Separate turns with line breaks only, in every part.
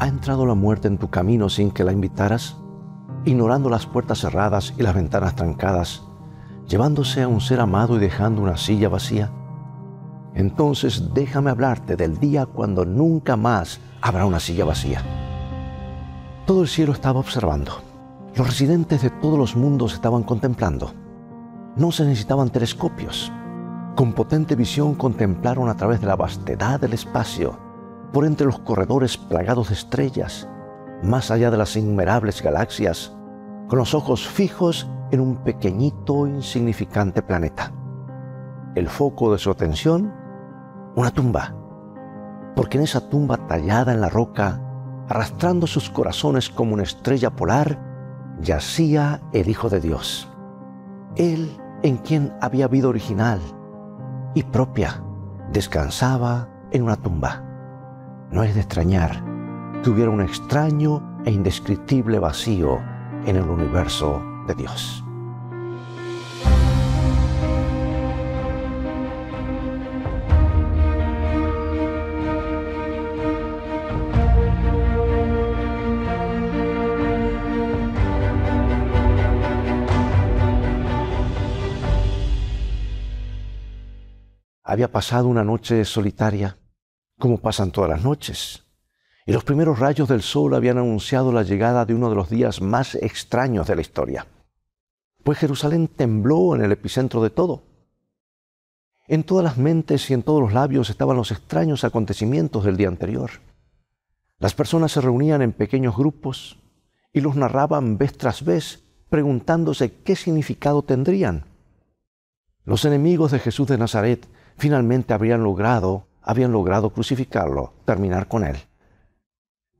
¿Ha entrado la muerte en tu camino sin que la invitaras? Ignorando las puertas cerradas y las ventanas trancadas, llevándose a un ser amado y dejando una silla vacía. Entonces déjame hablarte del día cuando nunca más habrá una silla vacía. Todo el cielo estaba observando. Los residentes de todos los mundos estaban contemplando. No se necesitaban telescopios. Con potente visión contemplaron a través de la vastedad del espacio, por entre los corredores plagados de estrellas, más allá de las innumerables galaxias, con los ojos fijos en un pequeñito, insignificante planeta. El foco de su atención, una tumba, porque en esa tumba tallada en la roca, arrastrando sus corazones como una estrella polar, yacía el Hijo de Dios. Él en quien había vida original y propia, descansaba en una tumba. No es de extrañar que hubiera un extraño e indescriptible vacío en el universo de Dios. Había pasado una noche solitaria, como pasan todas las noches, y los primeros rayos del sol habían anunciado la llegada de uno de los días más extraños de la historia. Pues Jerusalén tembló en el epicentro de todo. En todas las mentes y en todos los labios estaban los extraños acontecimientos del día anterior. Las personas se reunían en pequeños grupos y los narraban vez tras vez, preguntándose qué significado tendrían. Los enemigos de Jesús de Nazaret finalmente habrían logrado, habían logrado crucificarlo, terminar con él.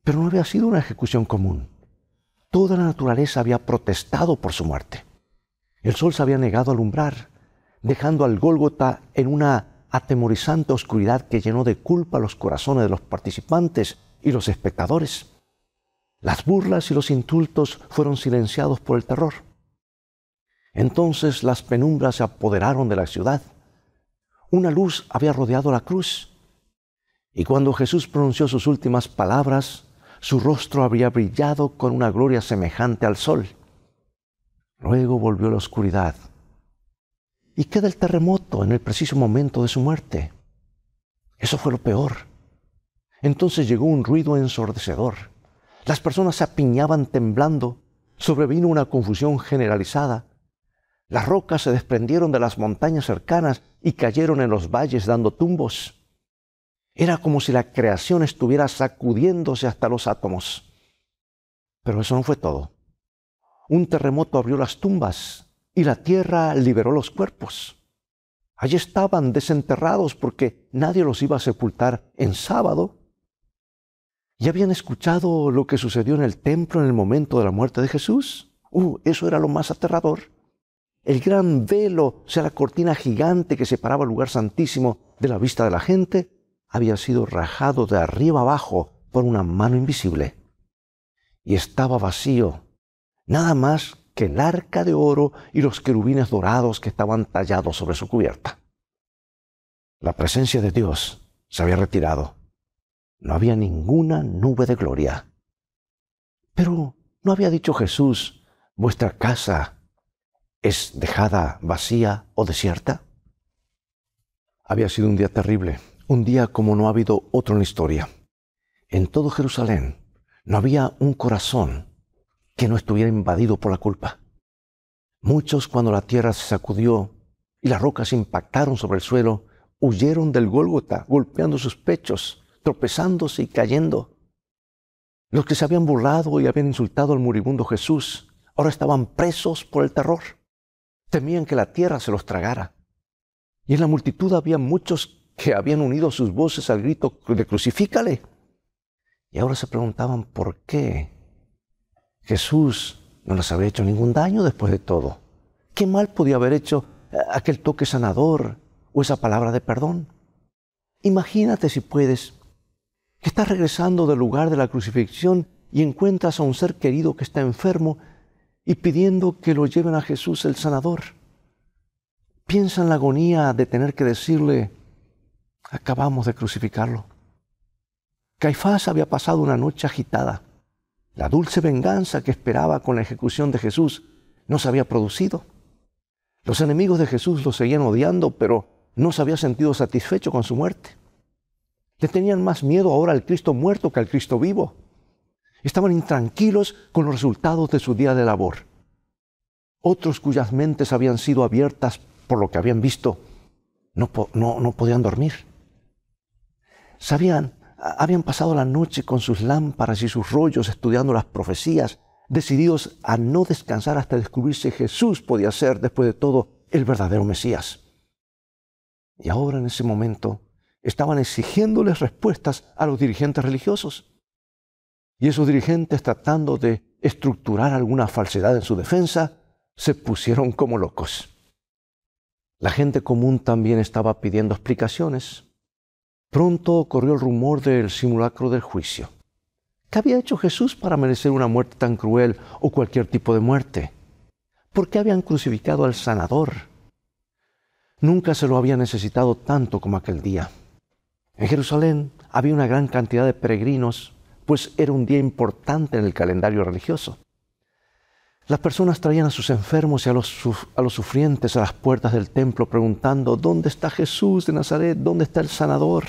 Pero no había sido una ejecución común. Toda la naturaleza había protestado por su muerte. El sol se había negado a alumbrar, dejando al Gólgota en una atemorizante oscuridad que llenó de culpa los corazones de los participantes y los espectadores. Las burlas y los insultos fueron silenciados por el terror. Entonces las penumbras se apoderaron de la ciudad una luz había rodeado la cruz. Y cuando Jesús pronunció sus últimas palabras, su rostro habría brillado con una gloria semejante al sol. Luego volvió la oscuridad. ¿Y qué del terremoto en el preciso momento de su muerte? Eso fue lo peor. Entonces llegó un ruido ensordecedor. Las personas se apiñaban temblando. Sobrevino una confusión generalizada. Las rocas se desprendieron de las montañas cercanas y cayeron en los valles dando tumbos. Era como si la creación estuviera sacudiéndose hasta los átomos. Pero eso no fue todo. Un terremoto abrió las tumbas y la tierra liberó los cuerpos. Allí estaban desenterrados porque nadie los iba a sepultar en sábado. ¿Y habían escuchado lo que sucedió en el templo en el momento de la muerte de Jesús? Uh, eso era lo más aterrador. El gran velo, o sea, la cortina gigante que separaba el lugar santísimo de la vista de la gente, había sido rajado de arriba abajo por una mano invisible. Y estaba vacío, nada más que el arca de oro y los querubines dorados que estaban tallados sobre su cubierta. La presencia de Dios se había retirado. No había ninguna nube de gloria. Pero ¿no había dicho Jesús, vuestra casa es dejada vacía o desierta? Había sido un día terrible, un día como no ha habido otro en la historia. En todo Jerusalén no había un corazón que no estuviera invadido por la culpa. Muchos cuando la tierra se sacudió y las rocas impactaron sobre el suelo, huyeron del Gólgota, golpeando sus pechos, tropezándose y cayendo. Los que se habían burlado y habían insultado al moribundo Jesús, ahora estaban presos por el terror temían que la tierra se los tragara. Y en la multitud había muchos que habían unido sus voces al grito de crucifícale. Y ahora se preguntaban por qué Jesús no les había hecho ningún daño después de todo. ¿Qué mal podía haber hecho aquel toque sanador o esa palabra de perdón? Imagínate si puedes que estás regresando del lugar de la crucifixión y encuentras a un ser querido que está enfermo y pidiendo que lo lleven a Jesús el sanador. Piensa en la agonía de tener que decirle, acabamos de crucificarlo. Caifás había pasado una noche agitada. La dulce venganza que esperaba con la ejecución de Jesús no se había producido. Los enemigos de Jesús lo seguían odiando, pero no se había sentido satisfecho con su muerte. Le tenían más miedo ahora al Cristo muerto que al Cristo vivo. Estaban intranquilos con los resultados de su día de labor. Otros cuyas mentes habían sido abiertas por lo que habían visto, no, no, podían dormir. Sabían, habían pasado la noche con sus lámparas y sus rollos estudiando las profecías, decididos a no descansar hasta descubrir si Jesús podía ser, después de todo, el verdadero Mesías. Y ahora en ese momento estaban exigiéndoles respuestas a los dirigentes religiosos. Y esos dirigentes, tratando de estructurar alguna falsedad en su defensa, se pusieron como locos. La gente común también estaba pidiendo explicaciones. Pronto corrió el rumor del simulacro del juicio. ¿Qué había hecho Jesús para merecer una muerte tan cruel o cualquier tipo de muerte? ¿Por qué habían crucificado al sanador? Nunca se lo había necesitado tanto como aquel día. En Jerusalén había una gran cantidad de peregrinos pues era un día importante en el calendario religioso. Las personas traían a sus enfermos y a los, a los sufrientes a las puertas del templo preguntando, ¿dónde está Jesús de Nazaret? ¿Dónde está el sanador?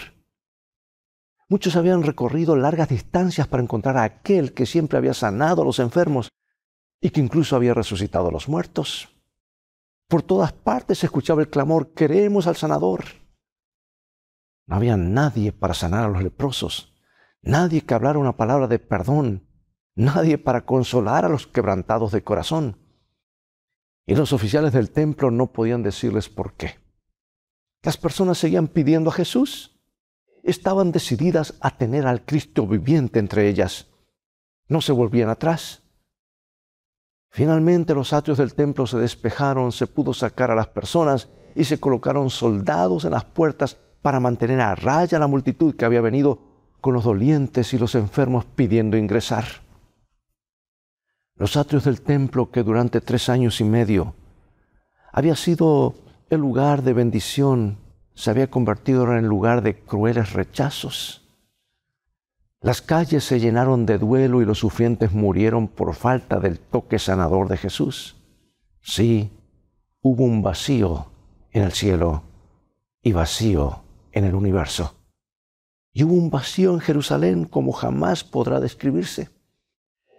Muchos habían recorrido largas distancias para encontrar a aquel que siempre había sanado a los enfermos y que incluso había resucitado a los muertos. Por todas partes se escuchaba el clamor, queremos al sanador. No había nadie para sanar a los leprosos nadie que hablara una palabra de perdón, nadie para consolar a los quebrantados de corazón. Y los oficiales del templo no podían decirles por qué. Las personas seguían pidiendo a Jesús. Estaban decididas a tener al Cristo viviente entre ellas. No se volvían atrás. Finalmente los atrios del templo se despejaron, se pudo sacar a las personas y se colocaron soldados en las puertas para mantener a raya la multitud que había venido con los dolientes y los enfermos pidiendo ingresar. Los atrios del templo que durante tres años y medio había sido el lugar de bendición, se había convertido en lugar de crueles rechazos. Las calles se llenaron de duelo y los sufrientes murieron por falta del toque sanador de Jesús. Sí, hubo un vacío en el cielo y vacío en el universo. Y hubo un vacío en Jerusalén como jamás podrá describirse.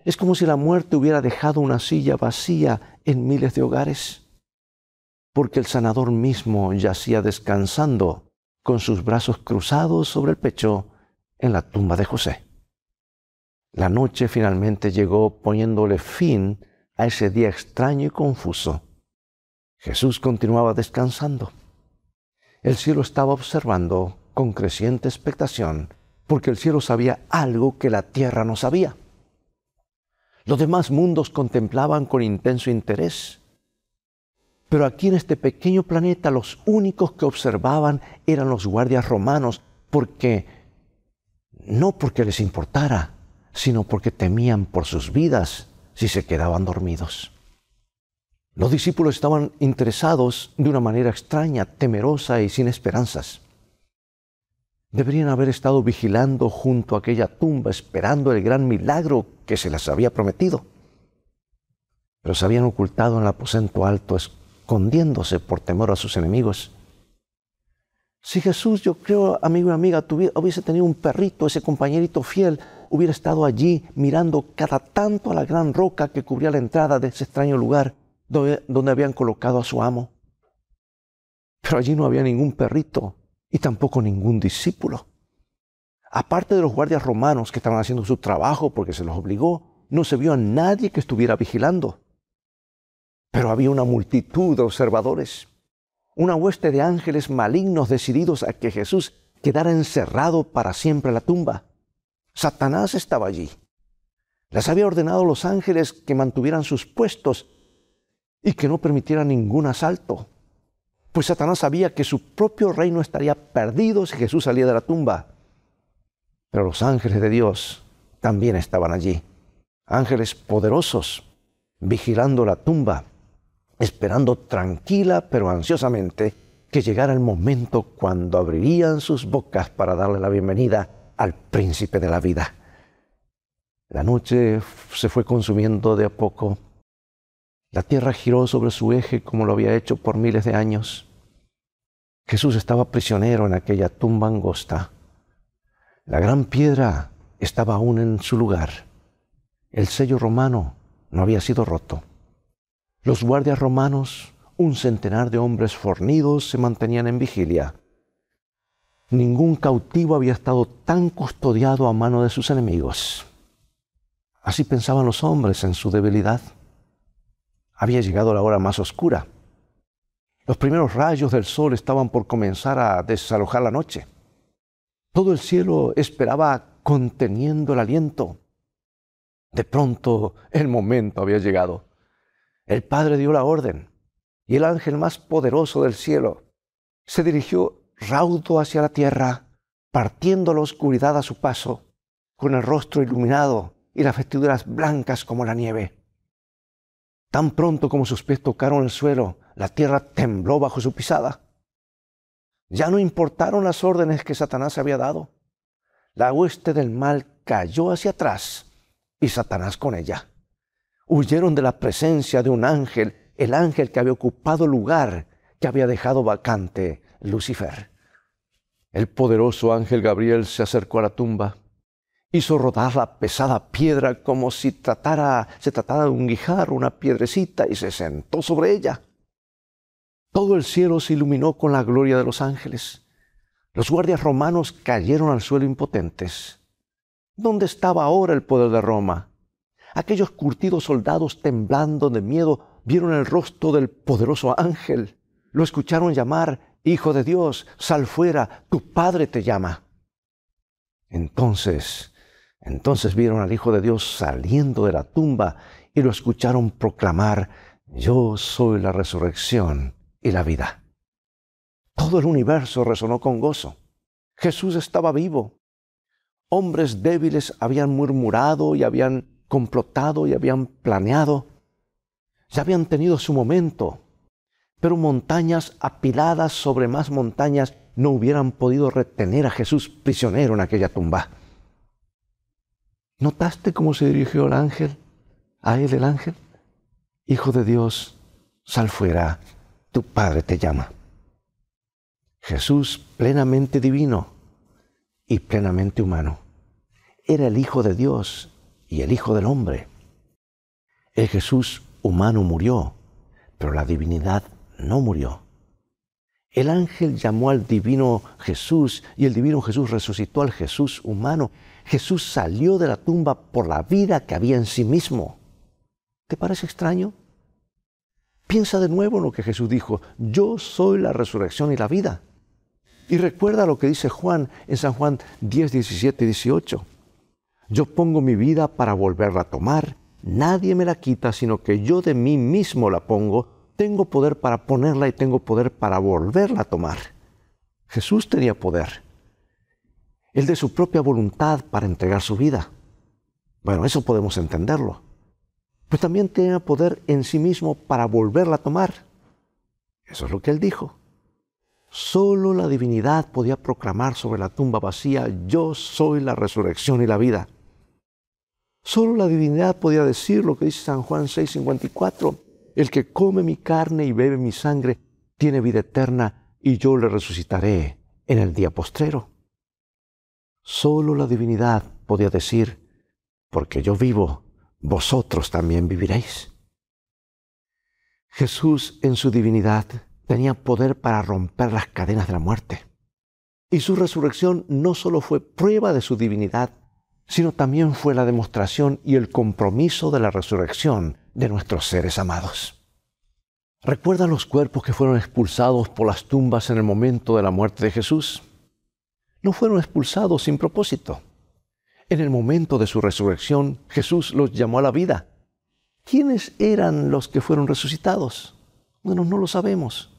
Es como si la muerte hubiera dejado una silla vacía en miles de hogares, porque el sanador mismo yacía descansando con sus brazos cruzados sobre el pecho en la tumba de José. La noche finalmente llegó poniéndole fin a ese día extraño y confuso. Jesús continuaba descansando. El cielo estaba observando con creciente expectación, porque el cielo sabía algo que la tierra no sabía. Los demás mundos contemplaban con intenso interés. Pero aquí en este pequeño planeta los únicos que observaban eran los guardias romanos, porque no porque les importara, sino porque temían por sus vidas si se quedaban dormidos. Los discípulos estaban interesados de una manera extraña, temerosa y sin esperanzas. Deberían haber estado vigilando junto a aquella tumba esperando el gran milagro que se les había prometido. Pero se habían ocultado en el aposento alto, escondiéndose por temor a sus enemigos. Si Jesús, yo creo, amigo y amiga, hubiese tenido un perrito, ese compañerito fiel, hubiera estado allí mirando cada tanto a la gran roca que cubría la entrada de ese extraño lugar donde, donde habían colocado a su amo. Pero allí no había ningún perrito, y tampoco ningún discípulo. Aparte de los guardias romanos que estaban haciendo su trabajo porque se los obligó, no se vio a nadie que estuviera vigilando. Pero había una multitud de observadores, una hueste de ángeles malignos decididos a que Jesús quedara encerrado para siempre en la tumba. Satanás estaba allí. Les había ordenado a los ángeles que mantuvieran sus puestos y que no permitieran ningún asalto pues Satanás sabía que su propio reino estaría perdido si Jesús salía de la tumba. Pero los ángeles de Dios también estaban allí, ángeles poderosos, vigilando la tumba, esperando tranquila pero ansiosamente que llegara el momento cuando abrirían sus bocas para darle la bienvenida al príncipe de la vida. La noche se fue consumiendo de a poco. La tierra giró sobre su eje como lo había hecho por miles de años. Jesús estaba prisionero en aquella tumba angosta. La gran piedra estaba aún en su lugar. El sello romano no había sido roto. Los guardias romanos, un centenar de hombres fornidos, se mantenían en vigilia. Ningún cautivo había estado tan custodiado a mano de sus enemigos. Así pensaban los hombres en su debilidad. Había llegado la hora más oscura. Los primeros rayos del sol estaban por comenzar a desalojar la noche. Todo el cielo esperaba conteniendo el aliento. De pronto el momento había llegado. El Padre dio la orden y el ángel más poderoso del cielo se dirigió raudo hacia la tierra, partiendo la oscuridad a su paso, con el rostro iluminado y las vestiduras blancas como la nieve. Tan pronto como sus pies tocaron el suelo, la tierra tembló bajo su pisada. Ya no importaron las órdenes que Satanás había dado. La hueste del mal cayó hacia atrás y Satanás con ella. Huyeron de la presencia de un ángel, el ángel que había ocupado el lugar que había dejado vacante Lucifer. El poderoso ángel Gabriel se acercó a la tumba, hizo rodar la pesada piedra como si tratara, se tratara de un guijar, una piedrecita, y se sentó sobre ella. Todo el cielo se iluminó con la gloria de los ángeles. Los guardias romanos cayeron al suelo impotentes. ¿Dónde estaba ahora el poder de Roma? Aquellos curtidos soldados temblando de miedo vieron el rostro del poderoso ángel. Lo escucharon llamar, Hijo de Dios, sal fuera, tu Padre te llama. Entonces, entonces vieron al Hijo de Dios saliendo de la tumba y lo escucharon proclamar, Yo soy la resurrección y la vida. Todo el universo resonó con gozo. Jesús estaba vivo. Hombres débiles habían murmurado y habían complotado y habían planeado. Ya habían tenido su momento, pero montañas apiladas sobre más montañas no hubieran podido retener a Jesús prisionero en aquella tumba. ¿Notaste cómo se dirigió el ángel? A él el ángel. Hijo de Dios, sal fuera tu Padre te llama. Jesús plenamente divino y plenamente humano. Era el Hijo de Dios y el Hijo del hombre. El Jesús humano murió, pero la divinidad no murió. El ángel llamó al divino Jesús y el divino Jesús resucitó al Jesús humano. Jesús salió de la tumba por la vida que había en sí mismo. ¿Te parece extraño? Piensa de nuevo en lo que Jesús dijo, yo soy la resurrección y la vida. Y recuerda lo que dice Juan en San Juan 10, 17 y 18. Yo pongo mi vida para volverla a tomar, nadie me la quita, sino que yo de mí mismo la pongo, tengo poder para ponerla y tengo poder para volverla a tomar. Jesús tenía poder. Él de su propia voluntad para entregar su vida. Bueno, eso podemos entenderlo pero también tenía poder en sí mismo para volverla a tomar. Eso es lo que él dijo. Solo la divinidad podía proclamar sobre la tumba vacía, yo soy la resurrección y la vida. Solo la divinidad podía decir lo que dice San Juan 6:54, el que come mi carne y bebe mi sangre tiene vida eterna y yo le resucitaré en el día postrero. Solo la divinidad podía decir, porque yo vivo, vosotros también viviréis. Jesús en su divinidad tenía poder para romper las cadenas de la muerte. Y su resurrección no solo fue prueba de su divinidad, sino también fue la demostración y el compromiso de la resurrección de nuestros seres amados. ¿Recuerdan los cuerpos que fueron expulsados por las tumbas en el momento de la muerte de Jesús? No fueron expulsados sin propósito en el momento de su resurrección, Jesús los llamó a la vida. ¿Quiénes eran los que fueron resucitados? Bueno, no lo sabemos,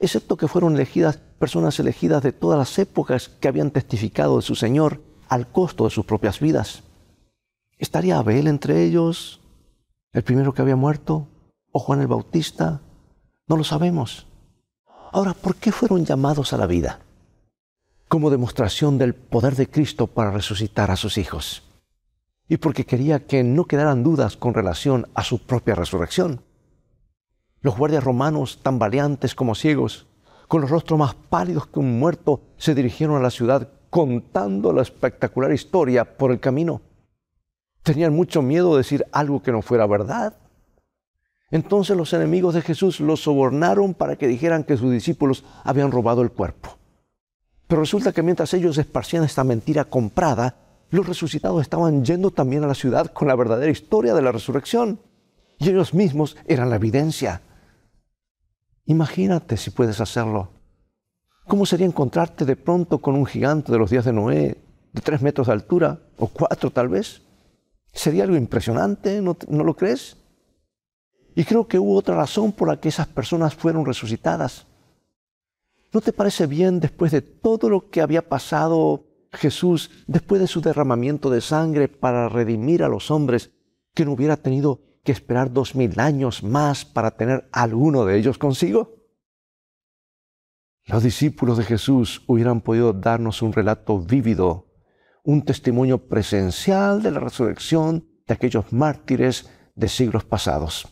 excepto que fueron elegidas personas elegidas de todas las épocas que habían testificado de su Señor al costo de sus propias vidas. ¿Estaría Abel entre ellos, el primero que había muerto, o Juan el Bautista? No lo sabemos. Ahora, ¿por qué fueron llamados a la vida? como demostración del poder de Cristo para resucitar a sus hijos. Y porque quería que no quedaran dudas con relación a su propia resurrección. Los guardias romanos, tan valientes como ciegos, con los rostros más pálidos que un muerto, se dirigieron a la ciudad contando la espectacular historia por el camino. Tenían mucho miedo de decir algo que no fuera verdad. Entonces los enemigos de Jesús los sobornaron para que dijeran que sus discípulos habían robado el cuerpo. Pero resulta que mientras ellos esparcían esta mentira comprada, los resucitados estaban yendo también a la ciudad con la verdadera historia de la resurrección. Y ellos mismos eran la evidencia. Imagínate si puedes hacerlo. ¿Cómo sería encontrarte de pronto con un gigante de los días de Noé, de tres metros de altura, o cuatro tal vez? Sería algo impresionante, ¿no, ¿no lo crees? Y creo que hubo otra razón por la que esas personas fueron resucitadas. ¿No te parece bien después de todo lo que había pasado Jesús, después de su derramamiento de sangre para redimir a los hombres, que no hubiera tenido que esperar dos mil años más para tener alguno de ellos consigo? Los discípulos de Jesús hubieran podido darnos un relato vívido, un testimonio presencial de la resurrección de aquellos mártires de siglos pasados.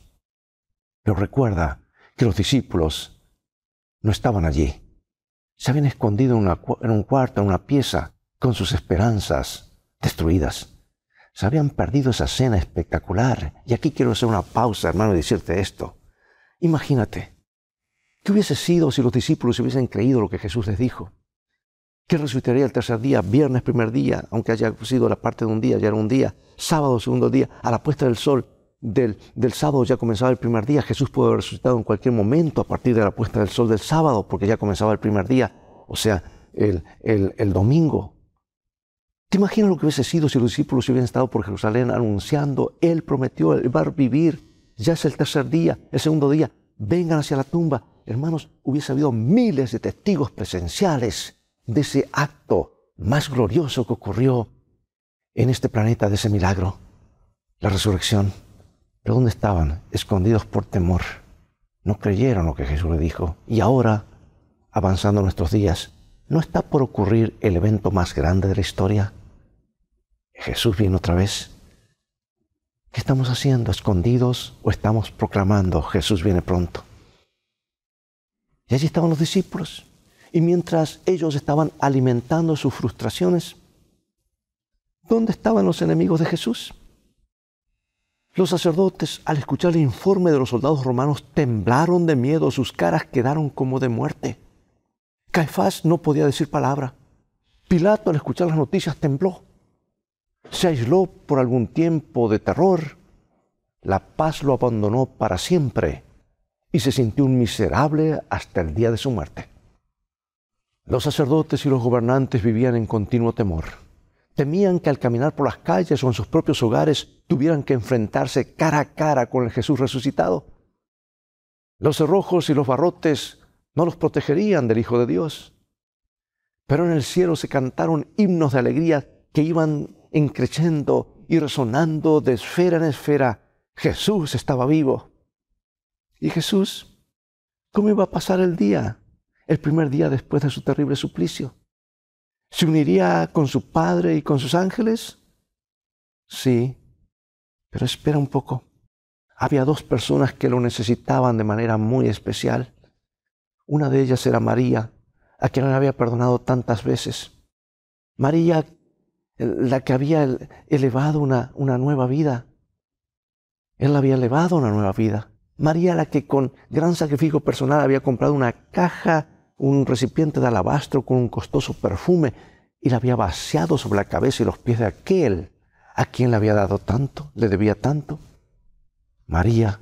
Pero recuerda que los discípulos no estaban allí. Se habían escondido en, un cuarto, en una pieza, con sus esperanzas destruidas. Se habían perdido esa cena espectacular. Y aquí quiero hacer una pausa, hermano, y decirte esto. Imagínate, ¿qué hubiese sido si los discípulos hubiesen creído lo que Jesús les dijo? Que resucitaría el tercer día, viernes primer día, aunque haya sido la parte de un día, ya era un día, sábado segundo día, a la puesta del sol, del, sábado ya comenzaba el primer día. Jesús pudo haber resucitado en cualquier momento a partir de la puesta del sol del sábado, porque ya comenzaba el primer día, o sea, el, el, domingo. ¿Te imaginas lo que hubiese sido si los discípulos hubieran estado por Jerusalén anunciando, Él prometió, Él va a vivir, ya es el tercer día, el segundo día, vengan hacia la tumba? Hermanos, hubiese habido miles de testigos presenciales de ese acto más glorioso que ocurrió en este planeta, de ese milagro, la resurrección. Pero ¿dónde estaban? Escondidos por temor. No creyeron lo que Jesús le dijo. Y ahora, avanzando nuestros días, ¿no está por ocurrir el evento más grande de la historia? Jesús viene otra vez. ¿Qué estamos haciendo? ¿Escondidos o estamos proclamando Jesús viene pronto? Y allí estaban los discípulos. Y mientras ellos estaban alimentando sus frustraciones, ¿dónde estaban los enemigos de Jesús? Los sacerdotes, al escuchar el informe de los soldados romanos, temblaron de miedo, sus caras quedaron como de muerte. Caifás no podía decir palabra. Pilato, al escuchar las noticias, tembló. Se aisló por algún tiempo de terror. La paz lo abandonó para siempre y se sintió un miserable hasta el día de su muerte. Los sacerdotes y los gobernantes vivían en continuo temor. Temían que al caminar por las calles o en sus propios hogares tuvieran que enfrentarse cara a cara con el Jesús resucitado. Los cerrojos y los barrotes no los protegerían del Hijo de Dios. Pero en el cielo se cantaron himnos de alegría que iban encreciendo y resonando de esfera en esfera. Jesús estaba vivo. ¿Y Jesús? ¿Cómo iba a pasar el día? El primer día después de su terrible suplicio. ¿Se uniría con su Padre y con sus ángeles? Sí, pero espera un poco. Había dos personas que lo necesitaban de manera muy especial. Una de ellas era María, a quien él había perdonado tantas veces. María, la que había elevado una, una nueva vida. Él la había elevado una nueva vida. María, la que con gran sacrificio personal había comprado una caja un recipiente de alabastro con un costoso perfume y la había vaciado sobre la cabeza y los pies de aquel a quien le había dado tanto, le debía tanto. María,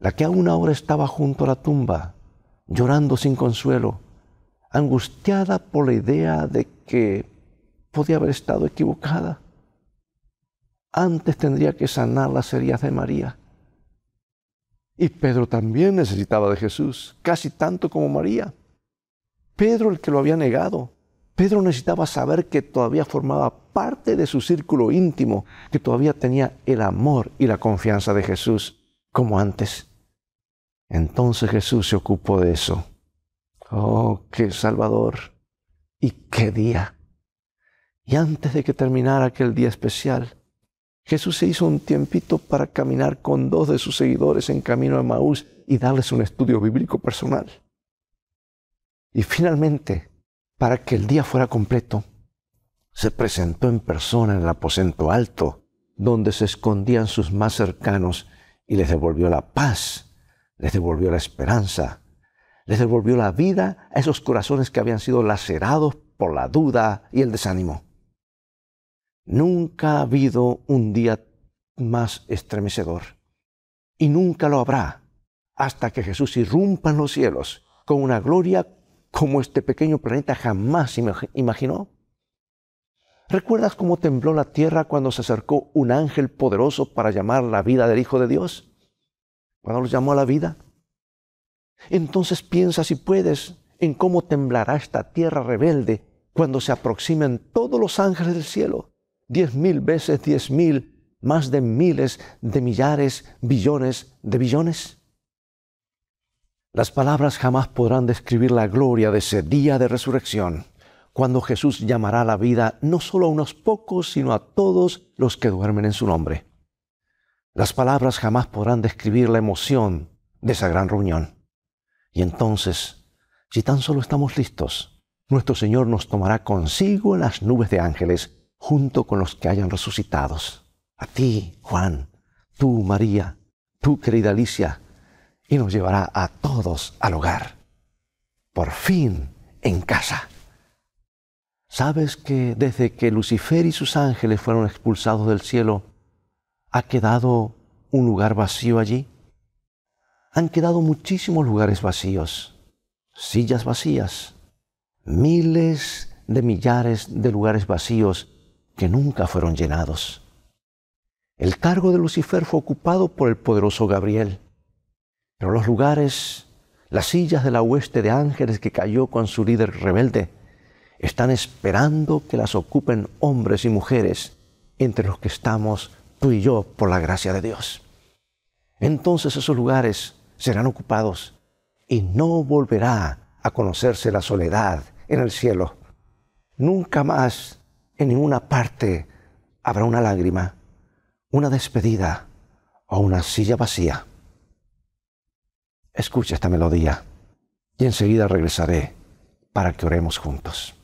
la que aún ahora estaba junto a la tumba, llorando sin consuelo, angustiada por la idea de que podía haber estado equivocada. Antes tendría que sanar las heridas de María. Y Pedro también necesitaba de Jesús, casi tanto como María. Pedro el que lo había negado. Pedro necesitaba saber que todavía formaba parte de su círculo íntimo, que todavía tenía el amor y la confianza de Jesús como antes. Entonces Jesús se ocupó de eso. Oh, qué Salvador. Y qué día. Y antes de que terminara aquel día especial, Jesús se hizo un tiempito para caminar con dos de sus seguidores en camino a Maús y darles un estudio bíblico personal. Y finalmente, para que el día fuera completo, se presentó en persona en el aposento alto, donde se escondían sus más cercanos, y les devolvió la paz, les devolvió la esperanza, les devolvió la vida a esos corazones que habían sido lacerados por la duda y el desánimo. Nunca ha habido un día más estremecedor, y nunca lo habrá hasta que Jesús irrumpa en los cielos con una gloria como este pequeño planeta jamás imaginó. ¿Recuerdas cómo tembló la tierra cuando se acercó un ángel poderoso para llamar la vida del Hijo de Dios? Cuando lo llamó a la vida. Entonces piensa si puedes en cómo temblará esta tierra rebelde cuando se aproximen todos los ángeles del cielo, diez mil veces diez mil, más de miles de millares, billones de billones. Las palabras jamás podrán describir la gloria de ese día de resurrección cuando Jesús llamará a la vida no solo a unos pocos, sino a todos los que duermen en su nombre. Las palabras jamás podrán describir la emoción de esa gran reunión. Y entonces, si tan solo estamos listos, nuestro Señor nos tomará consigo en las nubes de ángeles, junto con los que hayan resucitados. A ti, Juan, tú, María, tú, querida Alicia, y nos llevará a todos al hogar. Por fin en casa. ¿Sabes que desde que Lucifer y sus ángeles fueron expulsados del cielo, ha quedado un lugar vacío allí? Han quedado muchísimos lugares vacíos, sillas vacías, miles de millares de lugares vacíos que nunca fueron llenados. El cargo de Lucifer fue ocupado por el poderoso Gabriel, pero los lugares, las sillas de la hueste de ángeles que cayó con su líder rebelde, están esperando que las ocupen hombres y mujeres, entre los que estamos tú y yo por la gracia de Dios. Entonces esos lugares serán ocupados y no volverá a conocerse la soledad en el cielo. Nunca más en ninguna parte habrá una lágrima, una despedida o una silla vacía. Escucha esta melodía y enseguida regresaré para que oremos juntos.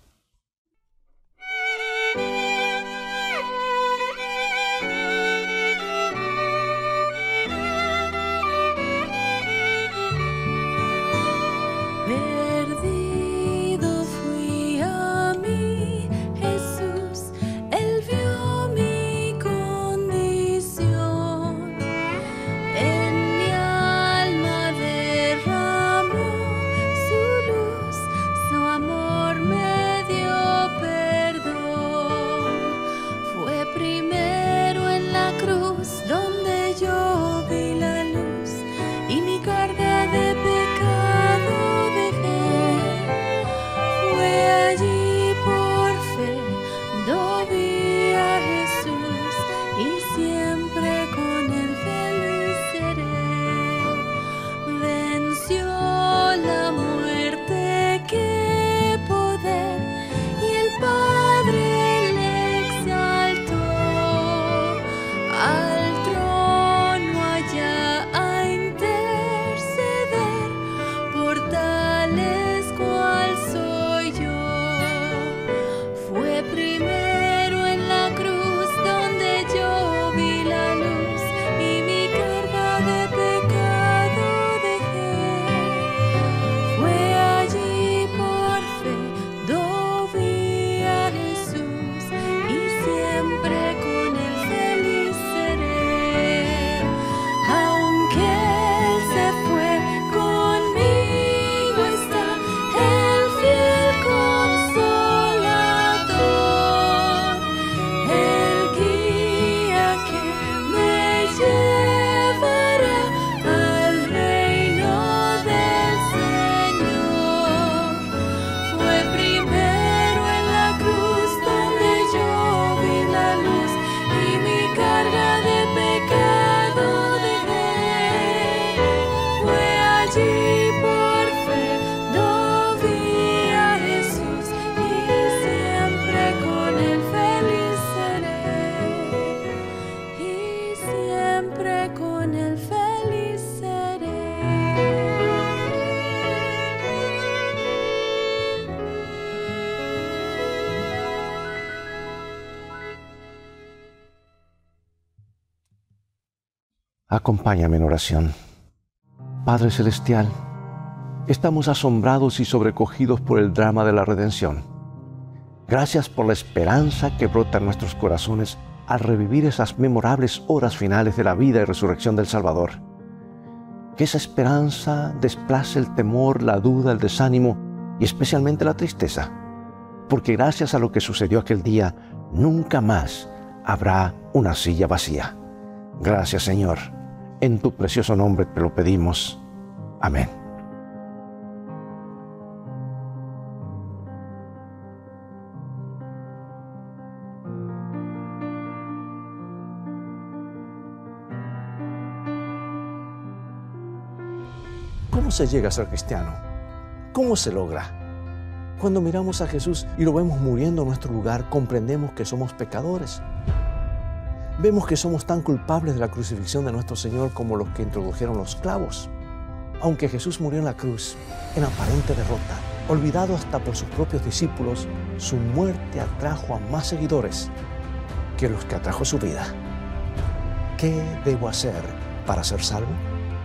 Acompáñame en oración. Padre Celestial, estamos asombrados y sobrecogidos por el drama de la redención. Gracias por la esperanza que brota en nuestros corazones al revivir esas memorables horas finales de la vida y resurrección del Salvador. Que esa esperanza desplace el temor, la duda, el desánimo y especialmente la tristeza, porque gracias a lo que sucedió aquel día, nunca más habrá una silla vacía. Gracias Señor. En tu precioso nombre te lo pedimos. Amén. ¿Cómo se llega a ser cristiano? ¿Cómo se logra? Cuando miramos a Jesús y lo vemos muriendo en nuestro lugar, comprendemos que somos pecadores. Vemos que somos tan culpables de la crucifixión de nuestro Señor como los que introdujeron los clavos. Aunque Jesús murió en la cruz, en aparente derrota, olvidado hasta por sus propios discípulos, su muerte atrajo a más seguidores que los que atrajo su vida. ¿Qué debo hacer para ser salvo?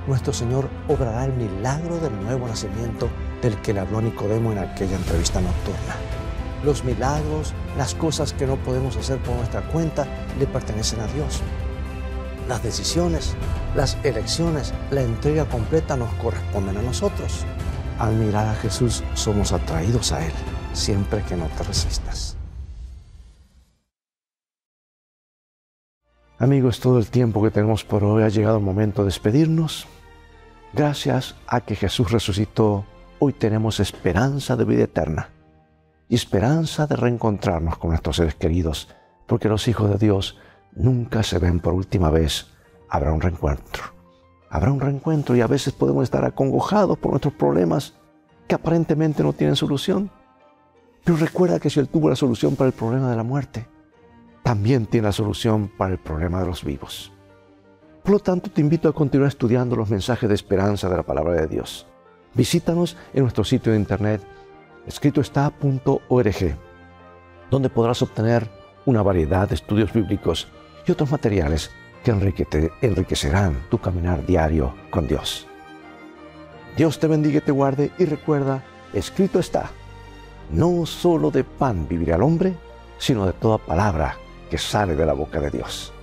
Nuestro Señor obrará el milagro del nuevo nacimiento del que le habló Nicodemo en aquella entrevista nocturna. Los milagros, las cosas que no podemos hacer por nuestra cuenta, le pertenecen a Dios. Las decisiones, las elecciones, la entrega completa nos corresponden a nosotros. Al mirar a Jesús somos atraídos a Él, siempre que no te resistas. Amigos, todo el tiempo que tenemos por hoy ha llegado el momento de despedirnos. Gracias a que Jesús resucitó, hoy tenemos esperanza de vida eterna y esperanza de reencontrarnos con nuestros seres queridos, porque los hijos de Dios nunca se ven por última vez. Habrá un reencuentro. Habrá un reencuentro y a veces podemos estar acongojados por nuestros problemas que aparentemente no tienen solución. Pero recuerda que si Él tuvo la solución para el problema de la muerte, también tiene la solución para el problema de los vivos. Por lo tanto, te invito a continuar estudiando los mensajes de esperanza de la palabra de Dios. Visítanos en nuestro sitio de internet escritoestá.org, donde podrás obtener una variedad de estudios bíblicos y otros materiales que enriquecerán tu caminar diario con Dios. Dios te bendiga y te guarde y recuerda, escrito está, no solo de pan vivirá el hombre, sino de toda palabra que sale de la boca de Dios.